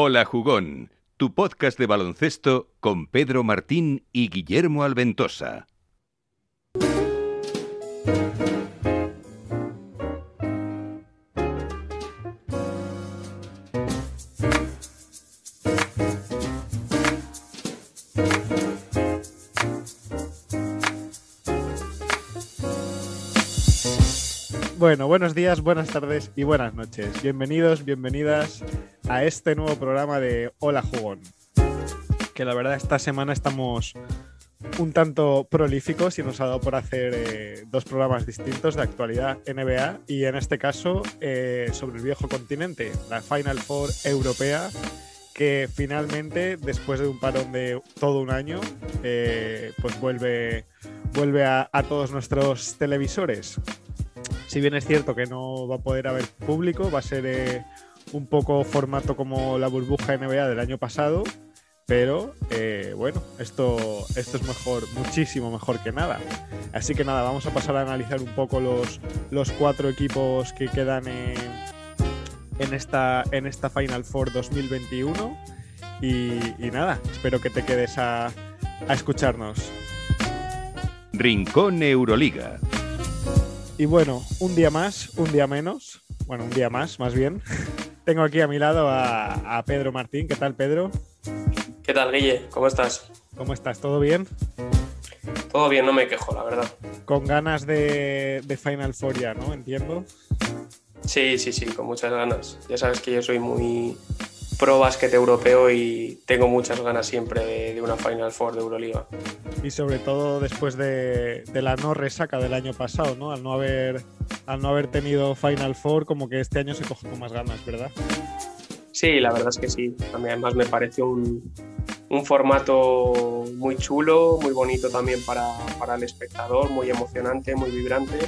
Hola Jugón, tu podcast de baloncesto con Pedro Martín y Guillermo Alventosa. Bueno, buenos días, buenas tardes y buenas noches. Bienvenidos, bienvenidas a este nuevo programa de Hola Jugón. Que la verdad esta semana estamos un tanto prolíficos y nos ha dado por hacer eh, dos programas distintos de actualidad NBA y en este caso eh, sobre el viejo continente, la Final Four europea que finalmente después de un parón de todo un año eh, pues vuelve, vuelve a, a todos nuestros televisores. Si bien es cierto que no va a poder haber público, va a ser eh, un poco formato como la burbuja NBA del año pasado, pero eh, bueno, esto, esto es mejor, muchísimo mejor que nada. Así que nada, vamos a pasar a analizar un poco los, los cuatro equipos que quedan en, en, esta, en esta Final Four 2021. Y, nada, espero que te quedes a, a escucharnos. Rincón Euroliga. Y bueno, un día más, un día menos. Bueno, un día más, más bien. Tengo aquí a mi lado a, a, Pedro Martín. ¿Qué tal, Pedro? ¿Qué tal, Guille? ¿Cómo estás? ¿Cómo estás? ¿Todo bien? Todo bien, no me quejo, la verdad. Con ganas de, de Final Four ya, ¿no? Entiendo. Sí, sí, sí, con muchas ganas. Ya sabes que yo soy muy pro básquet europeo y tengo muchas ganas siempre de, de, una Final Four de Euroliga. Y sobre todo después de, de, la no resaca del año pasado, ¿no? Al no haber al no haber tenido Final Four, como que este año se coge con más ganas, ¿verdad? Sí, la verdad es que sí. A mí además me parece un, un formato muy chulo, muy bonito también para, para, el espectador, muy emocionante, muy vibrante.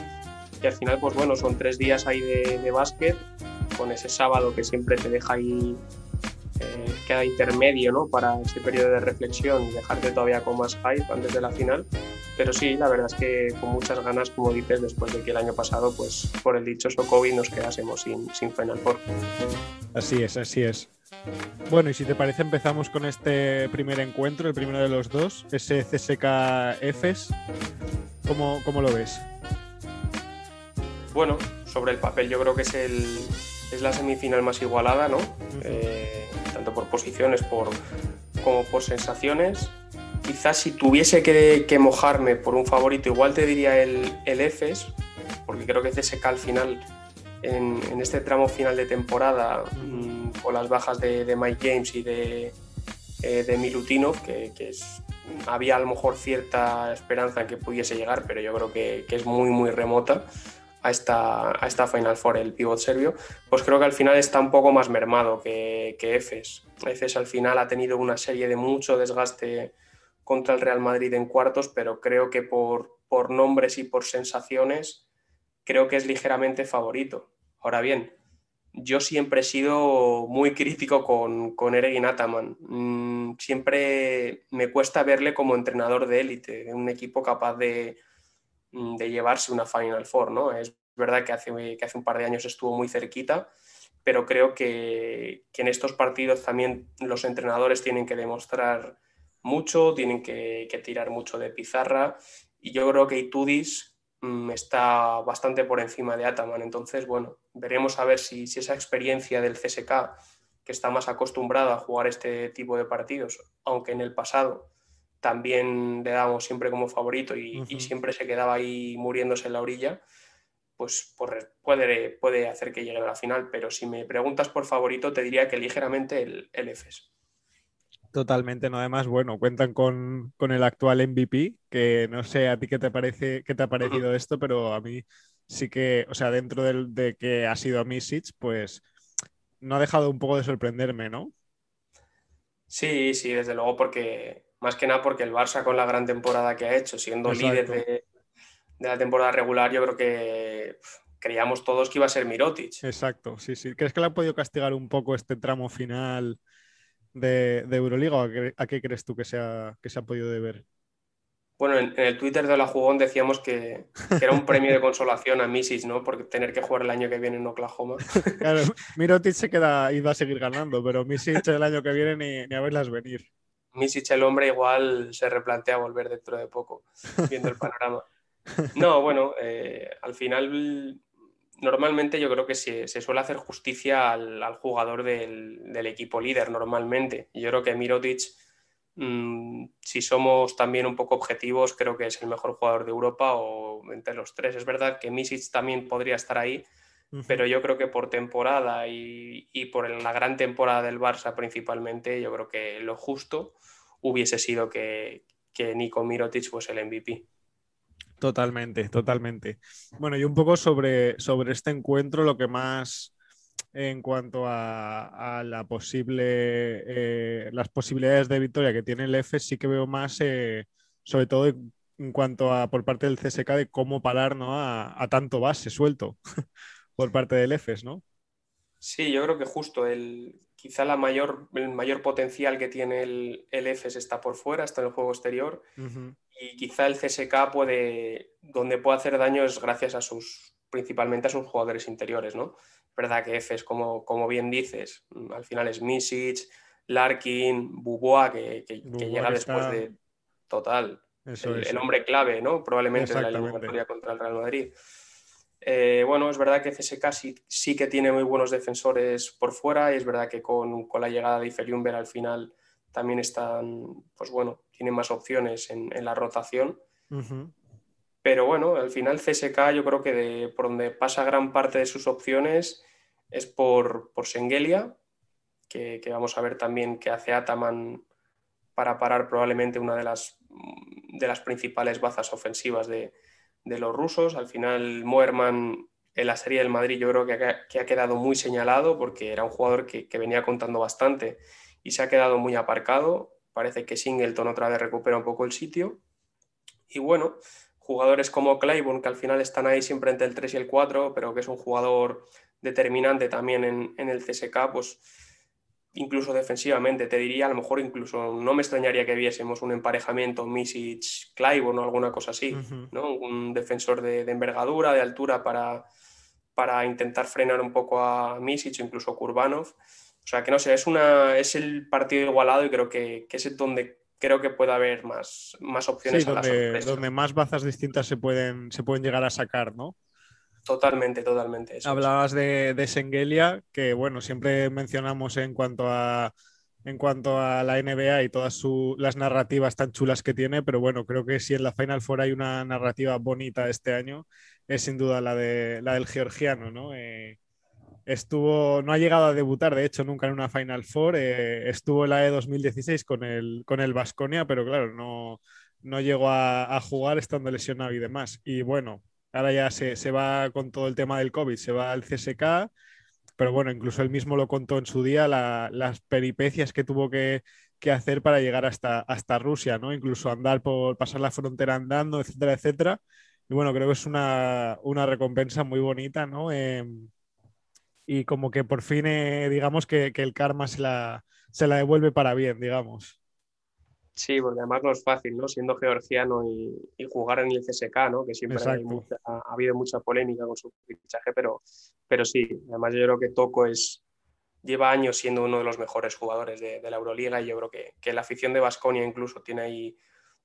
Y al final, pues bueno, son tres días ahí de, de básquet, con ese sábado que siempre te deja ahí eh, queda intermedio ¿no? para este periodo de reflexión y dejarte todavía con más hype antes de la final. Pero sí, la verdad es que con muchas ganas, como dices, después de que el año pasado, pues por el dichoso COVID nos quedásemos sin, sin Final Four. Así es, así es. Bueno, y si te parece, empezamos con este primer encuentro, el primero de los dos, ese CSK EFES. ¿Cómo, ¿Cómo lo ves? Bueno, sobre el papel yo creo que es, el, es la semifinal más igualada, ¿no? Uh -huh. eh, tanto por posiciones por, como por sensaciones. Quizás si tuviese que, que, mojarme por un favorito, igual te diría el, el EFES, porque creo que CSK al final, en, en este tramo final de temporada, mmm, con las bajas de, de, Mike James y de, eh, de Milutinov, que, que es, había a lo mejor cierta esperanza en que pudiese llegar, pero yo creo que, que es muy, muy remota a esta, a esta Final Four, el pivot serbio, pues creo que al final está un poco más mermado que, que Efes. Efes al final ha tenido una serie de mucho desgaste contra el Real Madrid en cuartos, pero creo que por, por nombres y por sensaciones, creo que es ligeramente favorito. Ahora bien, yo siempre he sido muy crítico con, con Eregin Ataman. Mm, siempre me cuesta verle como entrenador de élite, un equipo capaz de, de llevarse una Final Four, ¿no? Es verdad que hace, que hace un par de años estuvo muy cerquita, pero creo que, que, en estos partidos también los entrenadores tienen que demostrar mucho, tienen que, tirar mucho de pizarra y yo creo que Itudis mmm, está bastante por encima de Ataman, entonces bueno, veremos a ver si, si esa experiencia del CSK, que está más acostumbrado a jugar este tipo de partidos, aunque en el pasado también le dábamos siempre como favorito y, uh -huh. y, siempre se quedaba ahí muriéndose en la orilla, pues puede, puede hacer que llegue a la final. Pero si me preguntas por favorito, te diría que ligeramente el, el EFES. Totalmente, no además, bueno, cuentan con, con, el actual MVP, que no sé a ti qué te parece, qué te ha parecido uh -huh. esto, pero a mí sí que, o sea, dentro de, de que ha sido Misic, pues no ha dejado un poco de sorprenderme, ¿no? Sí, sí, desde luego, porque más que nada porque el Barça con la gran temporada que ha hecho, siendo Exacto. líder de, de, la temporada regular, yo creo que creíamos todos que iba a ser Mirotic. Exacto, sí, sí. ¿Crees que le ha podido castigar un poco este tramo final de, de Euroliga o a qué, a qué, crees tú que se, ha, que se ha podido deber? Bueno, en, el Twitter de la Jugón decíamos que, era un premio de consolación a Misic, ¿no? Por tener que jugar el año que viene en Oklahoma. Claro, Mirotic se queda y va a seguir ganando, pero Misic el año que viene ni, ni a verlas venir. Misic, el hombre, igual se replantea volver dentro de poco, viendo el panorama. No, bueno, eh, al final, normalmente yo creo que se, se suele hacer justicia al, jugador del, del, equipo líder, normalmente. Yo creo que Mirotic Mm, si somos también un poco objetivos, creo que es el mejor jugador de Europa o entre los tres. Es verdad que Misic también podría estar ahí, pero yo creo que por temporada y, por la gran temporada del Barça principalmente, yo creo que lo justo hubiese sido que, que Nico Mirotic fuese el MVP. Totalmente, totalmente. Bueno, y un poco sobre, sobre este encuentro, lo que más en cuanto a, la posible, eh, las posibilidades de victoria que tiene el EFES, sí que veo más, eh, sobre todo en cuanto a por parte del CSK, de cómo parar ¿no? a, tanto base suelto por parte del EFES, ¿no? Sí, yo creo que justo el, quizá la mayor, el mayor potencial que tiene el, el EFES está por fuera, está en el juego exterior, y quizá el CSK puede, donde puede hacer daño es gracias a sus, principalmente a sus jugadores interiores, ¿no? verdad que F es como, como bien dices, mm, al final es Misic, Larkin, Buboa, que, llega después de total. el, hombre clave, ¿no? Probablemente de la eliminatoria contra el Real Madrid. Eh, bueno, es verdad que CSK sí, sí, que tiene muy buenos defensores por fuera y es verdad que con, con la llegada de Ifeliumber al final también están, pues bueno, tienen más opciones en, en la rotación. Pero bueno, al final CSK yo creo que de, por donde pasa gran parte de sus opciones es por, por Sengelia, que, vamos a ver también qué hace Ataman para parar probablemente una de las, de las principales bazas ofensivas de, los rusos. Al final, Moerman en la serie del Madrid yo creo que ha, que ha quedado muy señalado porque era un jugador que, venía contando bastante y se ha quedado muy aparcado. Parece que Singleton otra vez recupera un poco el sitio. Y bueno, jugadores como Claiborne, que al final están ahí siempre entre el 3 y el 4, pero que es un jugador determinante también en, el CSK, pues incluso defensivamente, te diría, a lo mejor incluso no me extrañaría que viésemos un emparejamiento Misic-Claiborne o alguna cosa así, ¿no? Un defensor de, envergadura, de altura para, para intentar frenar un poco a Misic o incluso Kurbanov. O sea, que no sé, es, una, es el partido igualado y creo que, que es donde creo que puede haber más, más opciones a donde, donde más bazas distintas se pueden, se pueden llegar a sacar, ¿no? Totalmente, totalmente. Hablabas de, de Sengelia, que bueno, siempre mencionamos en cuanto a en cuanto a la NBA y todas las narrativas tan chulas que tiene, pero bueno, creo que si en la Final Four hay una narrativa bonita este año, es sin duda la, de, la del georgiano, ¿no? Eh, estuvo, no ha llegado a debutar, de hecho, nunca en una Final Four. Eh, estuvo en la E 2016 con el, con el Vasconia, pero claro, no, no llegó a, jugar estando lesionado y demás. Y bueno, ahora ya se, se, va con todo el tema del COVID, se va al CSK, pero bueno, incluso él mismo lo contó en su día, las peripecias que tuvo que, que, hacer para llegar hasta, hasta Rusia, ¿no? Incluso andar por pasar la frontera andando, etcétera, etcétera. Y bueno, creo que es una, una recompensa muy bonita, ¿no? Em, y como que por fin, eh, digamos que, el karma se la, se la devuelve para bien, digamos. Sí, porque además no es fácil, ¿no? Siendo georgiano y, jugar en el CSK, ¿no? Que siempre ha, habido mucha polémica con su fichaje, pero, pero sí, además yo creo que Toco es, lleva años siendo uno de los mejores jugadores de, la Euroliga y yo creo que, que la afición de Basconia incluso tiene ahí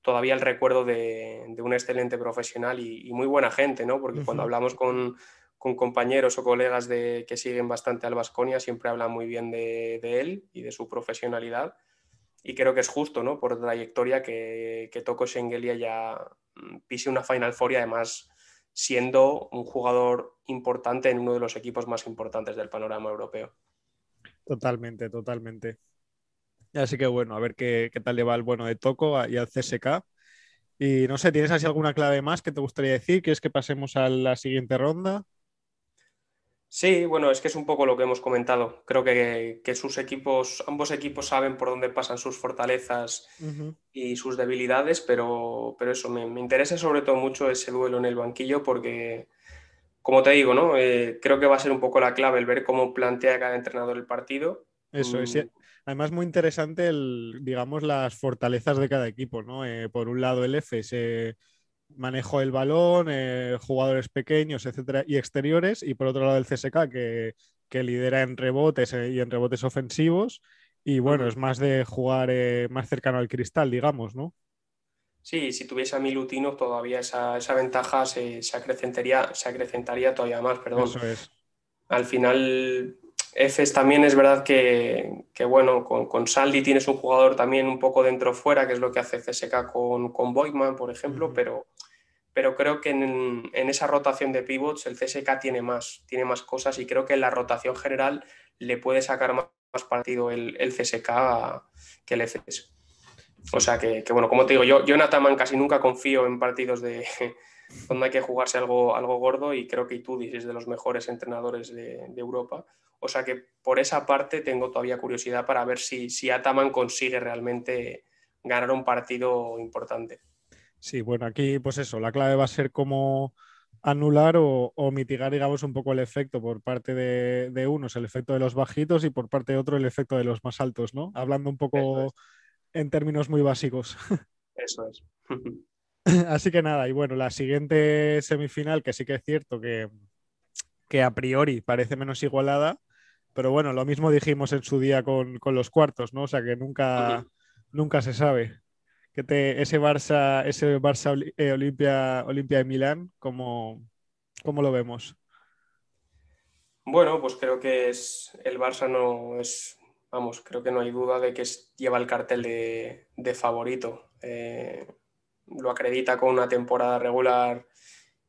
todavía el recuerdo de, un excelente profesional y, muy buena gente, ¿no? Porque cuando hablamos con, con compañeros o colegas de, que siguen bastante al Vasconia, siempre hablan muy bien de, él y de su profesionalidad. Y creo que es justo, ¿no? Por trayectoria que, que Toko ya mm, pise una Final Four y además siendo un jugador importante en uno de los equipos más importantes del panorama europeo. Totalmente, totalmente. Así que bueno, a ver qué, qué tal le va el bueno de Toco y al CSK. Y no sé, ¿tienes así alguna clave más que te gustaría decir? ¿Quieres que pasemos a la siguiente ronda? Sí, bueno, es que es un poco lo que hemos comentado. Creo que, sus equipos, ambos equipos saben por dónde pasan sus fortalezas y sus debilidades, pero, pero eso, me, interesa sobre todo mucho ese duelo en el banquillo porque, como te digo, ¿no? Eh, creo que va a ser un poco la clave el ver cómo plantea cada entrenador el partido. Eso es. Mm. Además, muy interesante el, digamos, las fortalezas de cada equipo, ¿no? Eh, por un lado, el FS manejo el balón, eh, jugadores pequeños, etcétera, y exteriores, y por otro lado el CSK que, que lidera en rebotes eh, y en rebotes ofensivos, y bueno, es más de jugar más cercano al cristal, digamos, ¿no? Sí, si tuviese a Milutino todavía esa, esa ventaja se, se, acrecentaría, se acrecentaría todavía más, perdón. Eso es. Al final, Efes también es verdad que, que bueno, con, con, Saldi tienes un jugador también un poco dentro-fuera, que es lo que hace CSK con, con Boyman, por ejemplo, uh -huh. pero, pero creo que en, en, esa rotación de pivots el CSK tiene más, tiene más cosas y creo que en la rotación general le puede sacar más, más partido el, el CSK que el Efes. O sea que, que, bueno, como te digo, yo, yo en Ataman casi nunca confío en partidos de donde hay que jugarse algo, algo gordo y creo que Itudis es de los mejores entrenadores de, de, Europa. O sea que por esa parte tengo todavía curiosidad para ver si, si Ataman consigue realmente ganar un partido importante. Sí, bueno, aquí pues eso, la clave va a ser cómo anular o, o mitigar, digamos, un poco el efecto por parte de, de, unos, el efecto de los bajitos y por parte de otro el efecto de los más altos, ¿no? Hablando un poco en términos muy básicos. Eso es. Así que nada, y bueno, la siguiente semifinal, que sí que es cierto que, que a priori parece menos igualada, pero bueno, lo mismo dijimos en su día con, con los cuartos, ¿no? O sea que nunca, uh -huh. nunca se sabe. Ese Barça, ese Barça eh, Olimpia, Olimpia de Milán, ¿cómo, ¿cómo lo vemos? Bueno, pues creo que es el Barça no es vamos, creo que no hay duda de que lleva el cartel de, de favorito. Eh, lo acredita con una temporada regular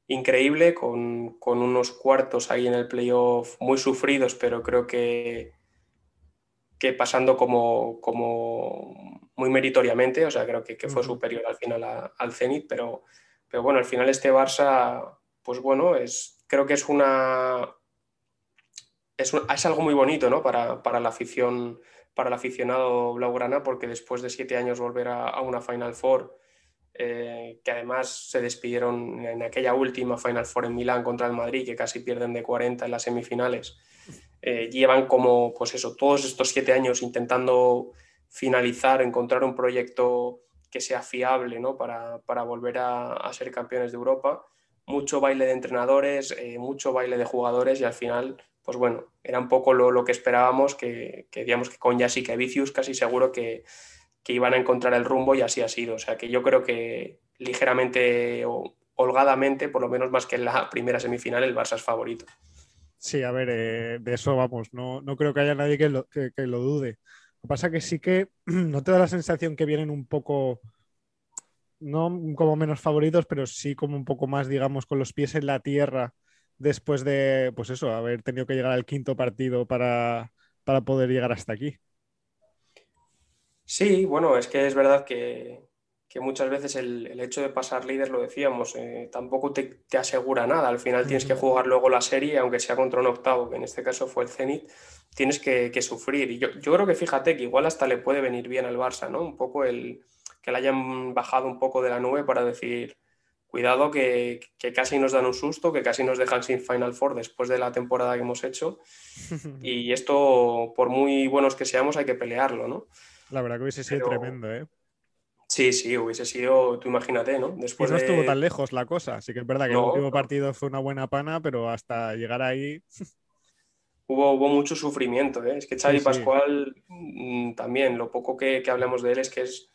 increíble, con, con, unos cuartos ahí en el playoff muy sufridos, pero creo que, que pasando como, como muy meritoriamente, o sea, creo que, que fue superior al final a, al Zenit, pero, pero bueno, al final este Barça, pues bueno, es, creo que es una, es, es, algo muy bonito ¿no? para, para, la afición, para el aficionado blaugrana, porque después de siete años volver a, a una Final Four, eh, que además se despidieron en aquella última Final Four en Milán contra el Madrid, que casi pierden de 40 en las semifinales, eh, llevan como, pues eso, todos estos siete años intentando finalizar, encontrar un proyecto que sea fiable ¿no? para, para volver a, a, ser campeones de Europa. Mucho baile de entrenadores, eh, mucho baile de jugadores y al final pues bueno, era un poco lo, lo que esperábamos, que, que, digamos que con Jasica y Vicius casi seguro que, que, iban a encontrar el rumbo y así ha sido. O sea que yo creo que ligeramente o holgadamente, por lo menos más que en la primera semifinal, el Barça es favorito. Sí, a ver, eh, de eso vamos, no, no, creo que haya nadie que lo, que lo dude. Lo que pasa que sí que no te da la sensación que vienen un poco, no como menos favoritos, pero sí como un poco más, digamos, con los pies en la tierra después de, pues eso, haber tenido que llegar al quinto partido para, para poder llegar hasta aquí. Sí, bueno, es que es verdad que, que muchas veces el, el, hecho de pasar líder, lo decíamos, eh, tampoco te, te, asegura nada. Al final tienes que jugar luego la serie, aunque sea contra un octavo, que en este caso fue el Zenit, tienes que, que sufrir. Y yo, yo, creo que fíjate que igual hasta le puede venir bien al Barça, ¿no? Un poco el que le hayan bajado un poco de la nube para decir, cuidado que, que, casi nos dan un susto, que casi nos dejan sin Final Four después de la temporada que hemos hecho. Y esto, por muy buenos que seamos, hay que pelearlo, ¿no? La verdad que hubiese sido Pero... tremendo, ¿eh? Sí, sí, hubiese sido, tú imagínate, ¿no? Después y no de... estuvo tan lejos la cosa, así que es verdad que no, el último partido fue una buena pana, pero hasta llegar ahí... Hubo, hubo mucho sufrimiento, ¿eh? Es que Xavi sí, Pascual sí. Mm, también, lo poco que, que hablemos de él es que es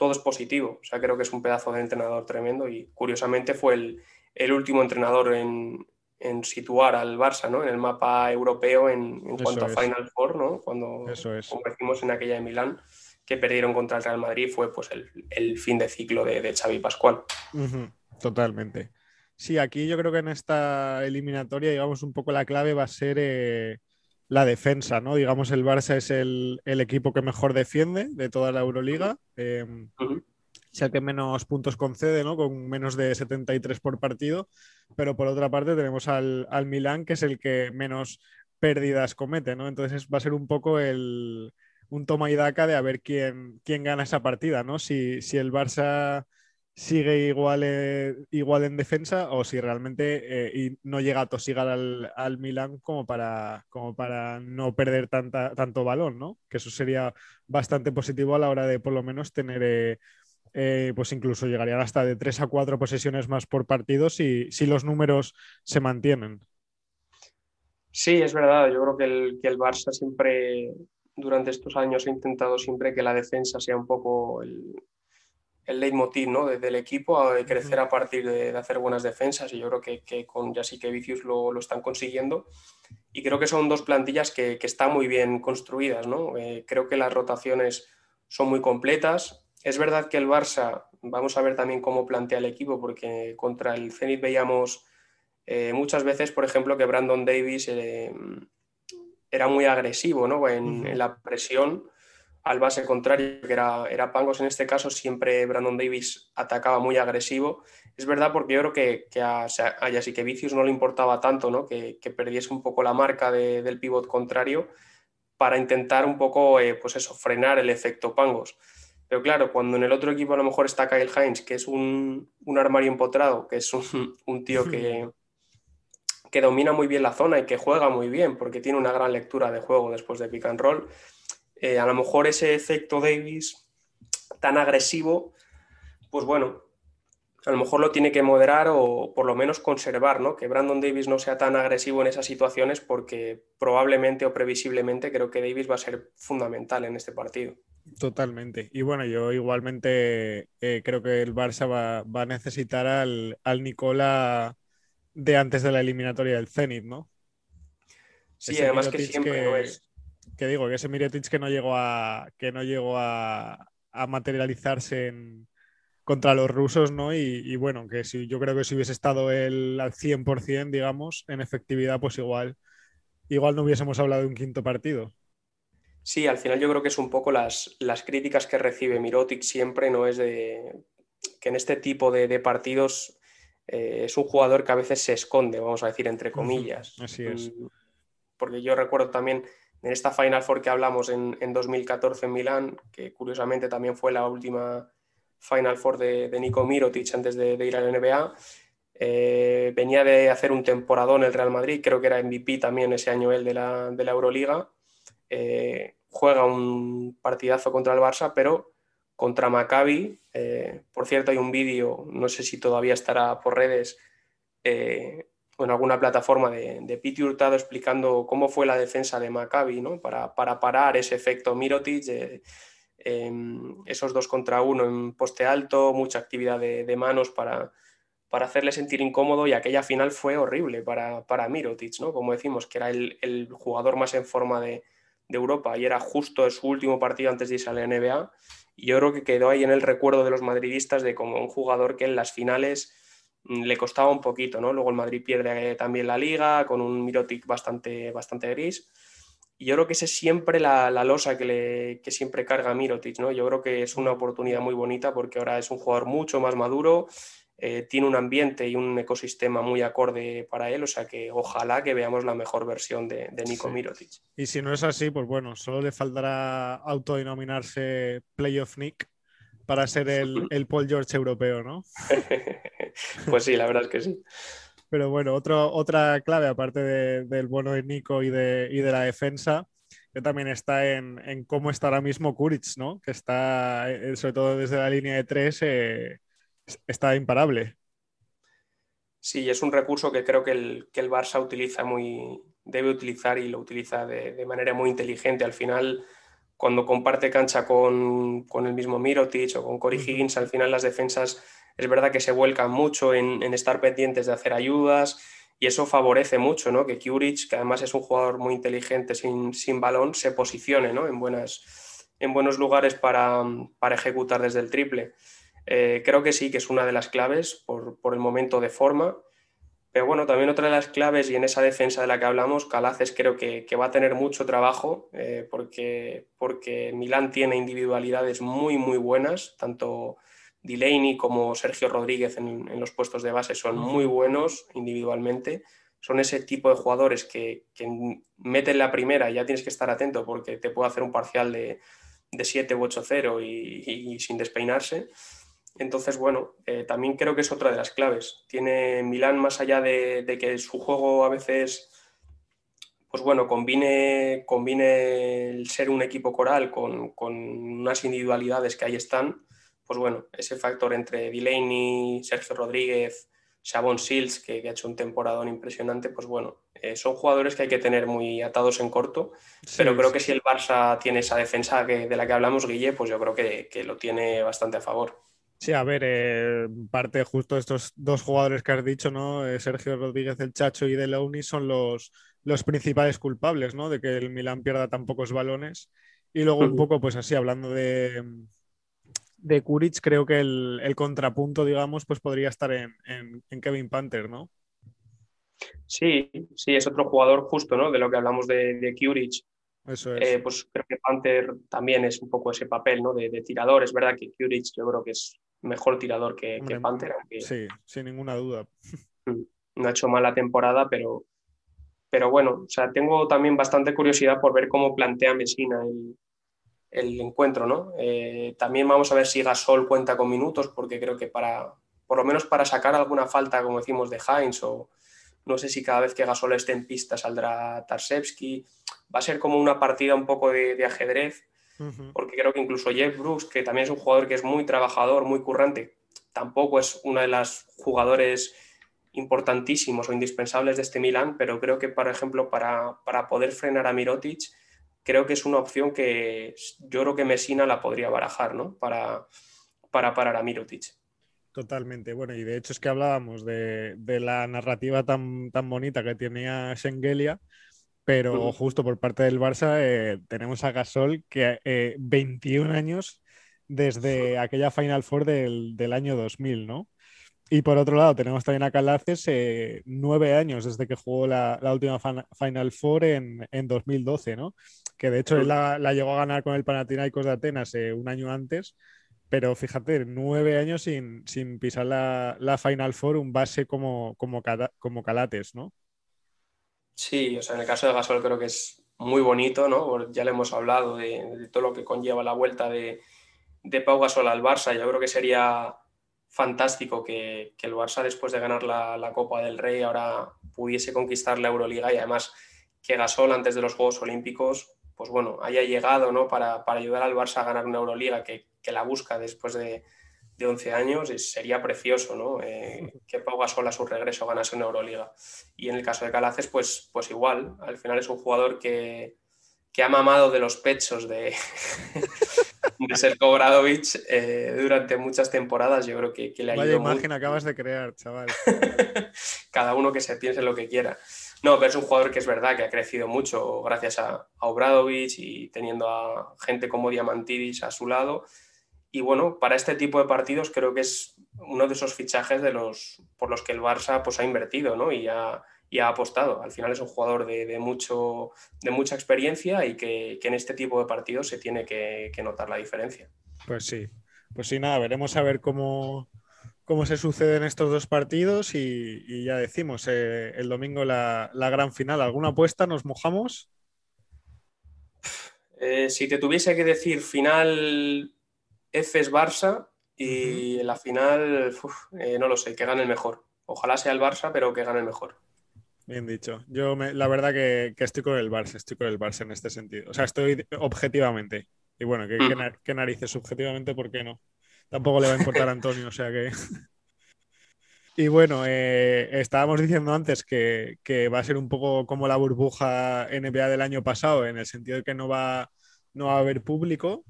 todo es positivo. O sea, creo que es un pedazo de entrenador tremendo y curiosamente fue el, el último entrenador en, en, situar al Barça ¿no? en el mapa europeo en, en cuanto es. a Final Four, ¿no? cuando convertimos en aquella de Milán que perdieron contra el Real Madrid fue pues el, el fin de ciclo de, de Xavi Pascual. Uh -huh. Totalmente. Sí, aquí yo creo que en esta eliminatoria, digamos, un poco la clave va a ser eh, la defensa, ¿no? Digamos, el Barça es el, el, equipo que mejor defiende de toda la Euroliga. Eh, uh -huh. Es el que menos puntos concede, ¿no? Con menos de 73 por partido. Pero por otra parte tenemos al, al Milán, que es el que menos pérdidas comete, ¿no? Entonces va a ser un poco el, un toma y daca de a ver quién, quién gana esa partida, ¿no? Si, si el Barça sigue igual, eh, igual en defensa o si realmente eh, y no llega a tosigar al, al Milan como para, como para no perder tanta, tanto balón, ¿no? Que eso sería bastante positivo a la hora de por lo menos tener, eh, pues incluso llegarían hasta de tres a cuatro posesiones más por partido si, si los números se mantienen. Sí, es verdad. Yo creo que el, que el Barça siempre, durante estos años, ha intentado siempre que la defensa sea un poco el, el leitmotiv ¿no? del equipo, de crecer a partir de, hacer buenas defensas y yo creo que, que con que Vicius lo, lo, están consiguiendo y creo que son dos plantillas que, que están muy bien construidas. ¿no? Eh, creo que las rotaciones son muy completas. Es verdad que el Barça, vamos a ver también cómo plantea el equipo, porque contra el Zenit veíamos eh, muchas veces, por ejemplo, que Brandon Davis eh, era muy agresivo ¿no? en, en la presión al base contrario, que era, era Pangos en este caso, siempre Brandon Davis atacaba muy agresivo. Es verdad porque yo creo que, que a, a que Vicius no le importaba tanto ¿no? que, que perdiese un poco la marca de, del pivot contrario para intentar un poco, eh, pues eso, frenar el efecto Pangos. Pero claro, cuando en el otro equipo a lo mejor está Kyle Hines, que es un, un armario empotrado, que es un, un tío que, que domina muy bien la zona y que juega muy bien, porque tiene una gran lectura de juego después de pick and roll, eh, a lo mejor ese efecto Davis tan agresivo, pues bueno, a lo mejor lo tiene que moderar o por lo menos conservar, ¿no? Que Brandon Davis no sea tan agresivo en esas situaciones porque probablemente o previsiblemente creo que Davis va a ser fundamental en este partido. Totalmente. Y bueno, yo igualmente eh, creo que el Barça va, a necesitar al, al, Nicola de antes de la eliminatoria del Zenit, ¿no? Sí, además que siempre lo es que digo, que ese Miretic que no llegó a, que no llegó a, materializarse en, contra los rusos, ¿no? Y, bueno, que si yo creo que si hubiese estado él al 100%, digamos, en efectividad, pues igual, igual no hubiésemos hablado de un quinto partido. Sí, al final yo creo que es un poco las, las críticas que recibe Mirotic siempre, ¿no? Es de que en este tipo de, partidos eh, es un jugador que a veces se esconde, vamos a decir, entre comillas. Así es. Mm, porque yo recuerdo también en esta Final Four que hablamos en, 2014 en Milán, que curiosamente también fue la última Final Four de, de Nico Mirotic antes de, ir a la NBA, eh, venía de hacer un temporadón en el Real Madrid, creo que era MVP también ese año él de la, de la Euroliga. Eh, juega un partidazo contra el Barça, pero contra Maccabi. Eh, por cierto, hay un vídeo, no sé si todavía estará por redes, en alguna plataforma de, de Piti Hurtado explicando cómo fue la defensa de Maccabi ¿no? para, para, parar ese efecto Mirotic, em, esos dos contra uno en poste alto, mucha actividad de, manos para, para, hacerle sentir incómodo y aquella final fue horrible para, para Mirotic, ¿no? como decimos, que era el, el jugador más en forma de, de, Europa y era justo su último partido antes de irse a la NBA. Y yo creo que quedó ahí en el recuerdo de los madridistas de como un jugador que en las finales Mm, le costaba un poquito, ¿no? Luego el Madrid pierde también la liga con un Mirotic bastante, bastante gris. Y yo creo que esa es siempre la, la losa que, le, que siempre carga Mirotic, ¿no? Yo creo que es una oportunidad muy bonita porque ahora es un jugador mucho más maduro, eh, tiene un ambiente y un ecosistema muy acorde para él, o sea que ojalá que veamos la mejor versión de, de Nico Mirotic. Y si no es así, pues bueno, solo le faltará autodenominarse Playoff Nick para ser el, el Paul George europeo, ¿no? pues sí, la verdad es que sí. Pero bueno, otro, otra clave, aparte del bono de Nico y de, y de la defensa, que también está en, en, cómo está ahora mismo Kuric, ¿no? Que está, eh, sobre todo desde la línea de tres, eh, está imparable. Sí, es un recurso que creo que el, que el Barça utiliza muy, debe utilizar y lo utiliza de, de manera muy inteligente. Al final, cuando comparte cancha con, con el mismo Mirotic o con Cory Higgins, al final las defensas es verdad que se vuelcan mucho en, en, estar pendientes de hacer ayudas y eso favorece mucho ¿no? que Kuric, que además es un jugador muy inteligente sin, sin balón, se posicione ¿no? en, buenas, en buenos lugares para, para ejecutar desde el triple. Eh, creo que sí, que es una de las claves por, por el momento de forma pero bueno, también otra de las claves y en esa defensa de la que hablamos, Calaces creo que, que va a tener mucho trabajo eh, porque, porque Milán tiene individualidades muy, muy buenas, tanto Delaney como Sergio Rodríguez en, en, los puestos de base son muy buenos individualmente. Son ese tipo de jugadores que, que meten la primera y ya tienes que estar atento porque te puede hacer un parcial de, de 7 u 8-0 y, y, sin despeinarse. Entonces, bueno, eh, también creo que es otra de las claves. Tiene Milán, más allá de, que su juego a veces, pues bueno, combine, combine el ser un equipo coral con, con unas individualidades que ahí están, pues bueno, ese factor entre Delaney, Sergio Rodríguez, Shabon Sills, que, ha hecho un temporadón impresionante, pues bueno, eh, son jugadores que hay que tener muy atados en corto, pero creo que si el Barça tiene esa defensa que, de la que hablamos, Guille, pues yo creo que, lo tiene bastante a favor. Sí, a ver, eh, parte justo de estos dos jugadores que has dicho, ¿no? Eh, Sergio Rodríguez, el Chacho y De son los, los principales culpables, ¿no? De que el Milan pierda tan pocos balones. Y luego un poco, pues así, hablando de, de Kuric, creo que el, contrapunto, digamos, pues podría estar en, Kevin Panther, ¿no? Sí, sí, es otro jugador justo, ¿no? De lo que hablamos de, de Eso es. Eh, pues creo que Panther también es un poco ese papel, ¿no? De, tirador. Es verdad que Kuric yo creo que es mejor tirador que, Panther. Sí, sin ninguna duda. No ha hecho mala temporada, pero, pero bueno, o sea, tengo también bastante curiosidad por ver cómo plantea Messina el, el encuentro, ¿no? Eh, también vamos a ver si Gasol cuenta con minutos, porque creo que para, por lo menos para sacar alguna falta, como decimos, de Heinz, o no sé si cada vez que Gasol esté en pista saldrá Tarsevsky, va a ser como una partida un poco de, ajedrez, porque creo que incluso Jeff Brooks, que también es un jugador que es muy trabajador, muy currante, tampoco es uno de los jugadores importantísimos o indispensables de este Milan, pero creo que, por ejemplo, para, para poder frenar a Mirotic, creo que es una opción que yo creo que Messina la podría barajar, ¿no? Para, para parar a Mirotic. Totalmente. Bueno, y de hecho es que hablábamos de, la narrativa tan, tan bonita que tenía Schengelia, pero justo por parte del Barça eh, tenemos a Gasol que 21 eh, años desde aquella Final Four del, del año 2000, ¿no? Y por otro lado, tenemos también a Calaces, eh, nueve años desde que jugó la, última Final Four en, 2012, ¿no? Que de hecho él la, llegó a ganar con el Panathinaikos de Atenas eh, un año antes, pero fíjate, nueve años sin, pisar la, Final Four, un base como, como, como Calates, ¿no? Sí, o sea, en el caso de Gasol creo que es muy bonito, ¿no? Ya le hemos hablado de, todo lo que conlleva la vuelta de, de Pau Gasol al Barça. Yo creo que sería fantástico que, el Barça, después de ganar la, Copa del Rey, ahora pudiese conquistar la Euroliga y además que Gasol, antes de los Juegos Olímpicos, pues bueno, haya llegado ¿no? para, ayudar al Barça a ganar una Euroliga que, la busca después de, 11 años, y sería precioso ¿no? Eh, que Pau Gasol a su regreso ganase una Euroliga. Y en el caso de Calaces, pues, pues igual, al final es un jugador que, que ha mamado de los pechos de, de Serko Bradovic eh, durante muchas temporadas. Yo creo que, le ha Vaya imagen acabas de crear, chaval. Cada uno que se piense lo que quiera. No, pero es un jugador que es verdad que ha crecido mucho gracias a, Obradovic y teniendo a gente como Diamantidis a su lado. Y bueno, para este tipo de partidos creo que es uno de esos fichajes de los, por los que el Barça pues, ha invertido ¿no? y ha, y ha apostado. Al final es un jugador de, mucho, de mucha experiencia y que, en este tipo de partidos se tiene que, notar la diferencia. Pues sí, pues sí, nada, veremos a ver cómo, cómo se suceden estos dos partidos y, ya decimos, eh, el domingo la, gran final. ¿Alguna apuesta? ¿Nos mojamos? Eh, si te tuviese que decir final F Barça y en la final, eh, no lo sé, que gane el mejor. Ojalá sea el Barça, pero que gane el mejor. Bien dicho. Yo la verdad que, estoy con el Barça, estoy con el Barça en este sentido. O sea, estoy objetivamente. Y bueno, ¿qué, narices subjetivamente? ¿Por qué no? Tampoco le va a importar a Antonio, o sea que... y bueno, eh, estábamos diciendo antes que, va a ser un poco como la burbuja NBA del año pasado, en el sentido de que no va, no va a haber público,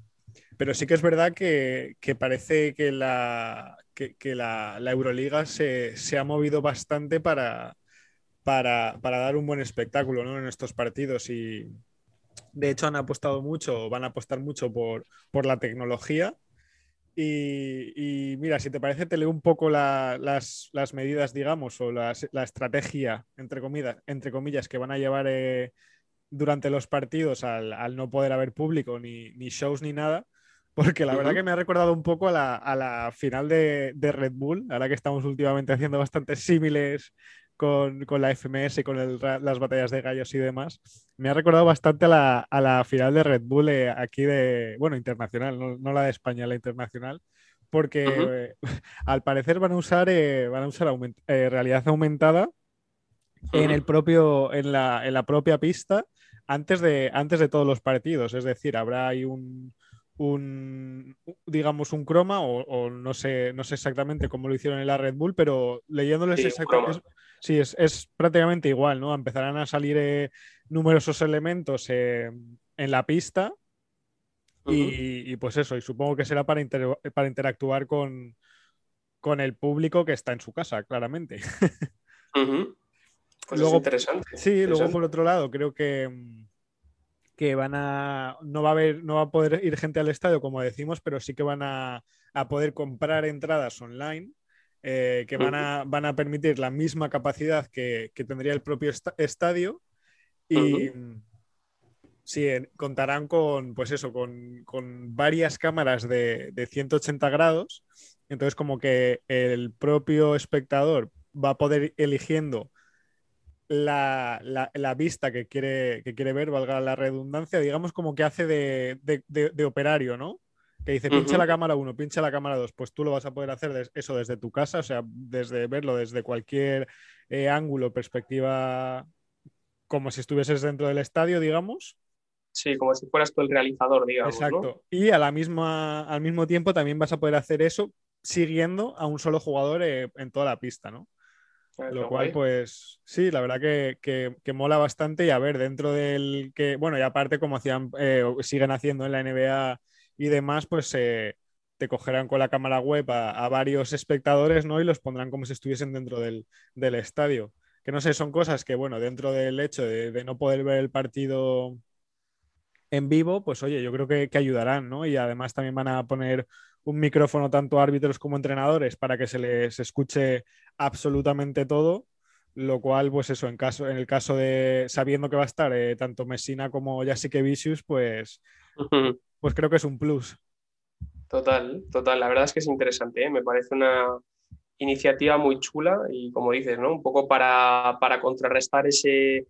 pero sí que es verdad que, parece que la, que, la, Euroliga se, se, ha movido bastante para, para, dar un buen espectáculo en estos partidos y de hecho han apostado mucho, van a apostar mucho por, por la tecnología. Y, mira, si te parece, te leo un poco las, medidas, digamos, o la estrategia, entre comillas, entre comillas, que van a llevar eh, durante los partidos al, no poder haber público, ni, shows, ni nada. Porque la verdad que me ha recordado un poco a la, final de, de, Red Bull, ahora que estamos últimamente haciendo bastantes símiles con, la FMS y con las batallas de gallos y demás, me ha recordado bastante a la, final de Red Bull eh, aquí de, bueno, internacional, no, la de España, la internacional, porque al parecer van a usar, van a usar realidad aumentada en el propio, en la, en la propia pista antes de, antes de todos los partidos. Es decir, habrá ahí un, un digamos, un croma, o, no, sé, no sé exactamente cómo lo hicieron en la Red Bull, pero leyéndoles exactamente. Sí, es, es, prácticamente igual, ¿no? Empezarán a salir eh, numerosos elementos eh, en la pista. y, pues eso, y supongo que será para, para interactuar con, con el público que está en su casa, claramente. Pues luego, es interesante. Sí, luego por otro lado, creo que, que van a. No va a haber, no va a poder ir gente al estadio, como decimos, pero sí que van a, poder comprar entradas online. Eh, que van a, van a permitir la misma capacidad que, tendría el propio estadio y sí, contarán con, pues eso, con, varias cámaras de, de, 180 grados. Entonces, como que el propio espectador va a poder ir eligiendo la, vista que quiere, que quiere ver, valga la redundancia, digamos como que hace de, operario, ¿no? Que dice, pincha la cámara 1, pincha la cámara 2, pues tú lo vas a poder hacer eso desde tu casa, o sea, desde verlo desde cualquier eh, ángulo, perspectiva, como si estuvieses dentro del estadio, digamos. Sí, como si fueras tú el realizador, digamos. Exacto. Y a la misma, al mismo tiempo también vas a poder hacer eso siguiendo a un solo jugador eh, en toda la pista, ¿no? Lo cual, pues sí, la verdad que, mola bastante. Y a ver, dentro del que, bueno, y aparte, como hacían, eh, siguen haciendo en la NBA y demás, pues eh, te cogerán con la cámara web a, varios espectadores, ¿no? Y los pondrán como si estuviesen dentro del, estadio. Que no sé, son cosas que, bueno, dentro del hecho de, no poder ver el partido en vivo, pues oye, yo creo que, que ayudarán, ¿no? Y además también van a poner un micrófono tanto a árbitros como entrenadores para que se les escuche absolutamente todo, lo cual, pues eso, en, caso, en el caso de sabiendo que va a estar eh, tanto Messina como Jessica Vicious, pues, pues creo que es un plus. Total, total, la verdad es que es interesante, ¿eh? me parece una iniciativa muy chula y como dices, ¿no? Un poco para, para contrarrestar ese,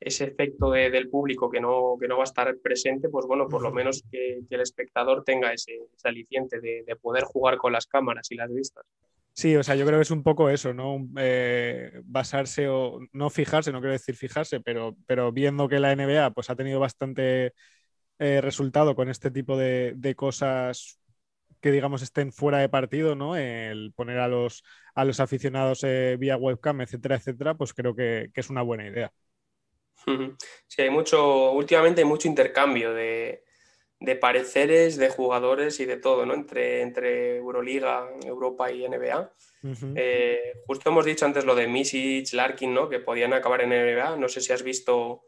ese efecto del público que no, que no va a estar presente, pues bueno, por lo menos que, el espectador tenga ese, aliciente de, poder jugar con las cámaras y las vistas. Sí, o sea, yo creo que es un poco eso, ¿no? Eh, basarse o no fijarse, no quiero decir fijarse, pero, pero viendo que la NBA pues, ha tenido bastante eh, resultado con este tipo de, cosas que digamos estén fuera de partido, ¿no? El poner a los, a los aficionados eh, vía webcam, etcétera, etcétera, pues creo que es una buena idea. Sí, hay mucho, últimamente hay mucho intercambio de, pareceres, de jugadores y de todo, ¿no? Entre, entre Euroliga, Europa y NBA. Eh, justo hemos dicho antes lo de Misic, Larkin, ¿no? Que podían acabar en NBA. No sé si has visto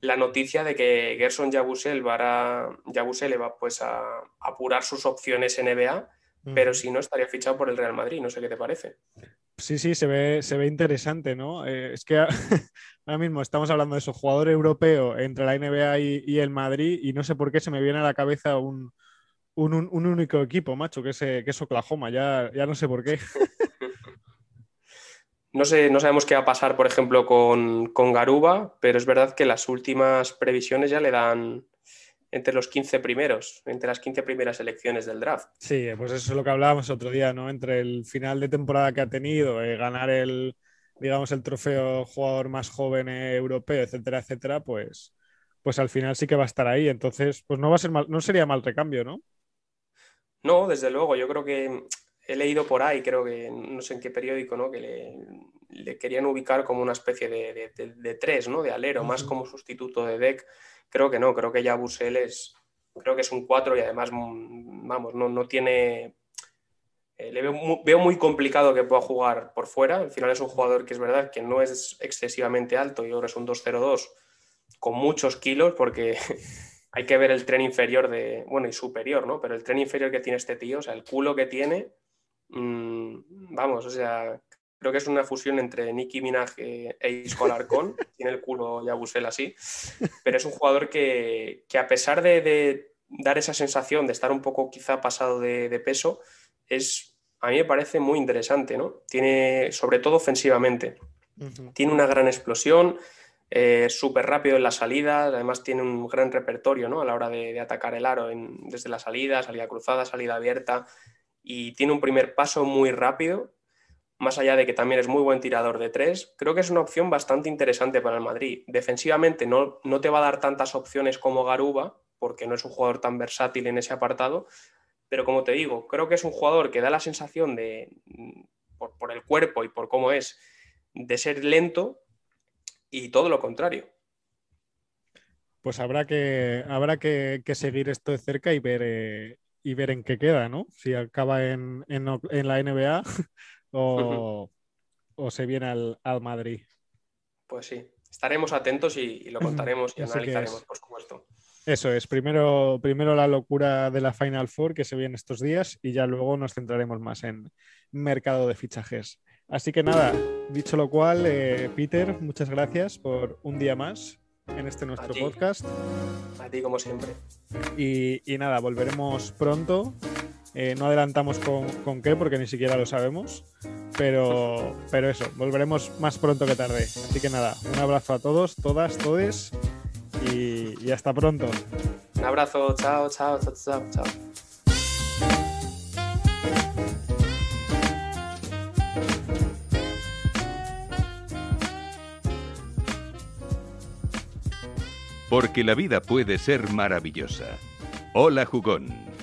la noticia de que Gerson Yabusel va a, va pues a apurar sus opciones en NBA, pero si no estaría fichado por el Real Madrid. No sé qué te parece. Sí, sí, se ve, se ve interesante, ¿no? Eh, es que ahora mismo estamos hablando de eso, jugador europeo entre la NBA y, el Madrid, y no sé por qué se me viene a la cabeza un, único equipo, macho, que es, que es Oklahoma, ya, ya no sé por qué. No, sé, no sabemos qué va a pasar, por ejemplo, con, con Garuba, pero es verdad que las últimas previsiones ya le dan entre los 15 primeros, entre las 15 primeras elecciones del draft. Sí, pues eso es lo que hablábamos otro día, ¿no? Entre el final de temporada que ha tenido, eh, ganar el, digamos, el trofeo jugador más joven eh, europeo, etcétera, etcétera, pues, pues al final sí que va a estar ahí. Entonces, pues no va a ser mal, no sería mal recambio, ¿no? No, desde luego. Yo creo que he leído por ahí, creo que no sé en qué periódico, ¿no? Que le, querían ubicar como una especie de, tres, ¿no? De alero, más como sustituto de deck Creo que no, creo que ya Busel es, creo que es un 4 y además, mm, vamos, no, no tiene... Eh, le veo muy, complicado que pueda jugar por fuera. Al final es un jugador que es verdad que no es excesivamente alto y ahora es un 2-0-2 con muchos kilos porque hay que ver el tren inferior de, bueno, y superior, ¿no? Pero el tren inferior que tiene este tío, o sea, el culo que tiene, mm, vamos, o sea, Creo que es una fusión entre Nicki Minaj e Isco Alarcón. Tiene el culo ya Busel así. Pero es un jugador que, a pesar de, dar esa sensación de estar un poco quizá pasado de, peso, es, a mí me parece muy interesante, ¿no? Tiene, sobre todo ofensivamente, tiene una gran explosión, eh, súper rápido en la salida, además tiene un gran repertorio ¿no? a la hora de, atacar el aro desde la salida, salida cruzada, salida abierta y tiene un primer paso muy rápido, más allá de que también es muy buen tirador de tres, creo que es una opción bastante interesante para el Madrid. Defensivamente no, no te va a dar tantas opciones como Garuba, porque no es un jugador tan versátil en ese apartado, pero como te digo, creo que es un jugador que da la sensación de, por, por el cuerpo y por cómo es, de ser lento y todo lo contrario pues habrá que, habrá que, seguir esto de cerca y ver, eh, y ver en qué queda, ¿no? Si acaba en, la NBA o, se viene al, Madrid. Pues sí, estaremos atentos y, lo contaremos y analizaremos, por supuesto. Eso es, primero, primero la locura de la Final Four que se viene estos días y ya luego nos centraremos más en mercado de fichajes. Así que nada, dicho lo cual, eh, Peter, muchas gracias por un día más en este nuestro podcast. A ti, como siempre. Y, nada, volveremos pronto. Eh, no adelantamos con, qué, porque ni siquiera lo sabemos. Pero, pero eso, volveremos más pronto que tarde. Así que nada, un abrazo a todos, todas, todes. Y, y hasta pronto. Un abrazo, chao, chao, chao, chao, chao. porque la vida puede ser maravillosa. Hola Jugón.